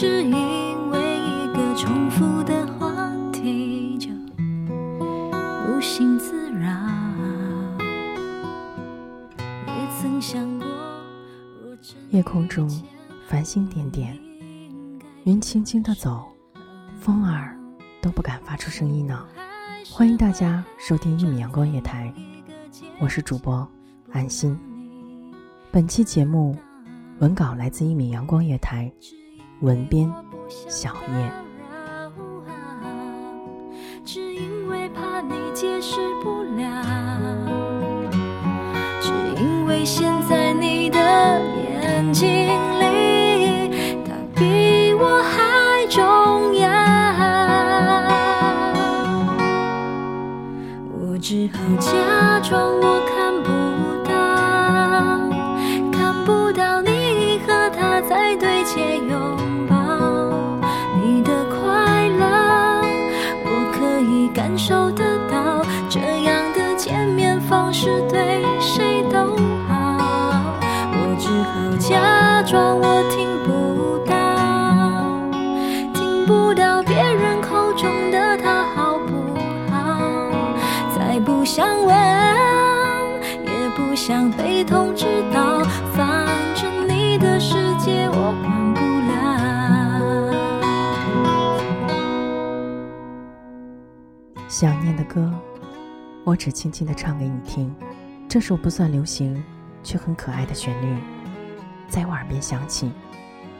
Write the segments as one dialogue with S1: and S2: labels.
S1: 只因为一个重复的话题就无心自扰。也曾想过，
S2: 夜空中繁星点点，云轻轻的走，风儿都不敢发出声音呢。欢迎大家收听一米阳光夜台，我是主播安心。本期节目文稿来自一米阳光夜台，文编小叶。
S1: 只因为怕你解释不了，只因为现在你的眼睛里，他比我还重要。我只好假装我不想问，也不想被通知到，反正你的世界我管不了。
S2: 想念的歌，我只轻轻的唱给你听。这首不算流行，却很可爱的旋律，在我耳边响起，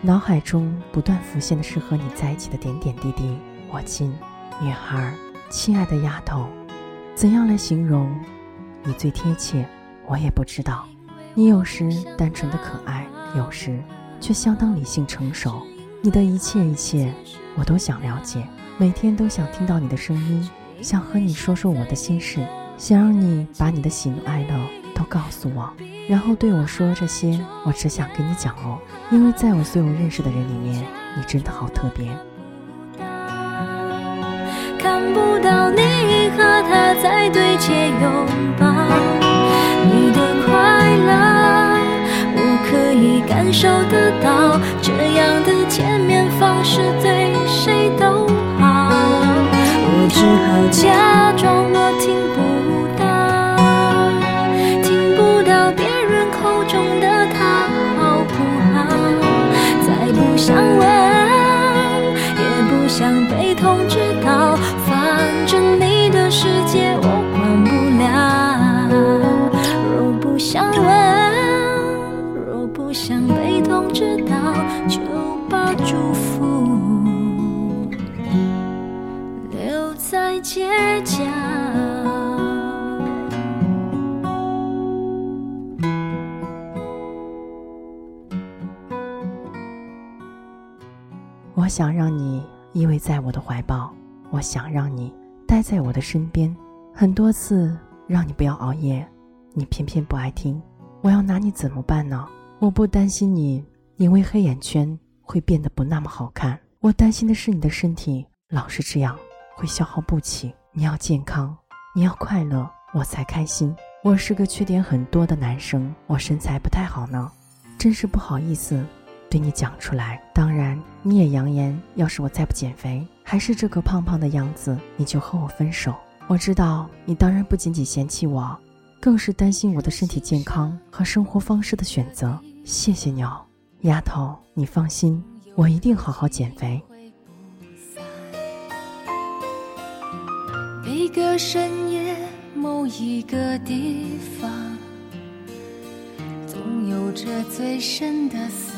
S2: 脑海中不断浮现的是和你在一起的点点滴滴。我亲，女孩，亲爱的丫头，怎样来形容你最贴切？我也不知道。你有时单纯的可爱，有时却相当理性成熟。你的一切一切，我都想了解，每天都想听到你的声音。想和你说说我的心事，想让你把你的喜怒哀乐都告诉我，然后对我说这些，我只想跟你讲哦，因为在我所有认识的人里面，你真的好特别。
S1: 看不到你和他在对街拥抱，你的快乐我可以感受得到，这样的见面方式对谁都好。我只好假装我想
S2: 让你依偎在我的怀抱，我想让你待在我的身边。很多次让你不要熬夜，你偏偏不爱听。我要拿你怎么办呢？我不担心你因为黑眼圈会变得不那么好看，我担心的是你的身体老是这样会消耗不起。你要健康，你要快乐，我才开心。我是个缺点很多的男生，我身材不太好呢，真是不好意思对你讲出来。当然，你也扬言，要是我再不减肥，还是这个胖胖的样子，你就和我分手。我知道你当然不仅仅嫌弃我，更是担心我的身体健康和生活方式的选择。谢谢你哦，丫头，你放心，我一定好好减肥。
S1: 每个深夜，某一个地方，总有着最深的思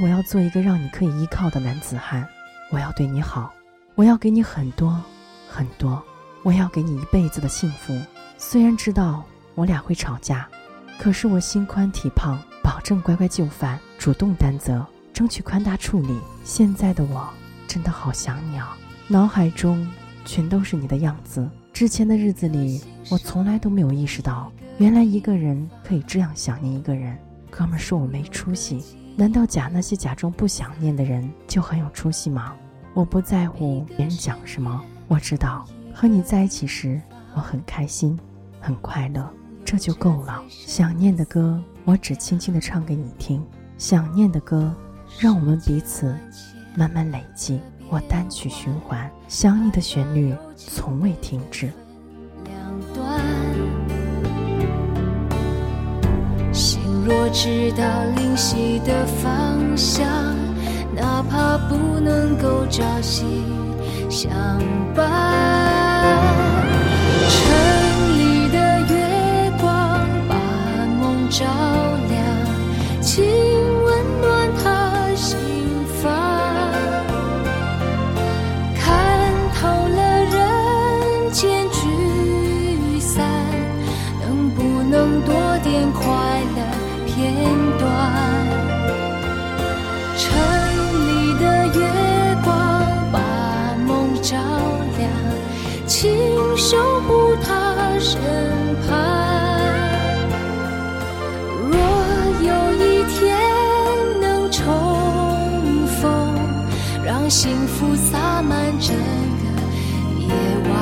S2: 我要做一个让你可以依靠的男子汉。我要对你好，我要给你很多很多，我要给你一辈子的幸福。虽然知道我俩会吵架，可是我心宽体胖，保证乖乖就范，主动担责，争取宽大处理。现在的我真的好想你啊，脑海中全都是你的样子。之前的日子里，我从来都没有意识到，原来一个人可以这样想念一个人。哥们儿说我没出息。难道假那些假装不想念的人就很有出息吗？我不在乎别人讲什么，我知道和你在一起时我很开心，很快乐，这就够了。想念的歌，我只轻轻地唱给你听。想念的歌，让我们彼此慢慢累积。我单曲循环，想你的旋律从未停止。
S1: 我知道灵犀的方向，哪怕不能够朝夕相伴。城里的月光把梦照亮，让幸福洒满整个夜晚。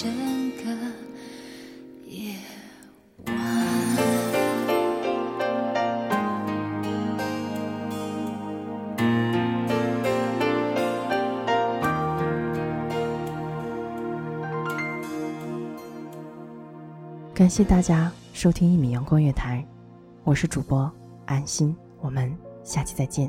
S1: 整个夜晚。
S2: 感谢大家收听一米阳光月台，我是主播安心，我们下期再见。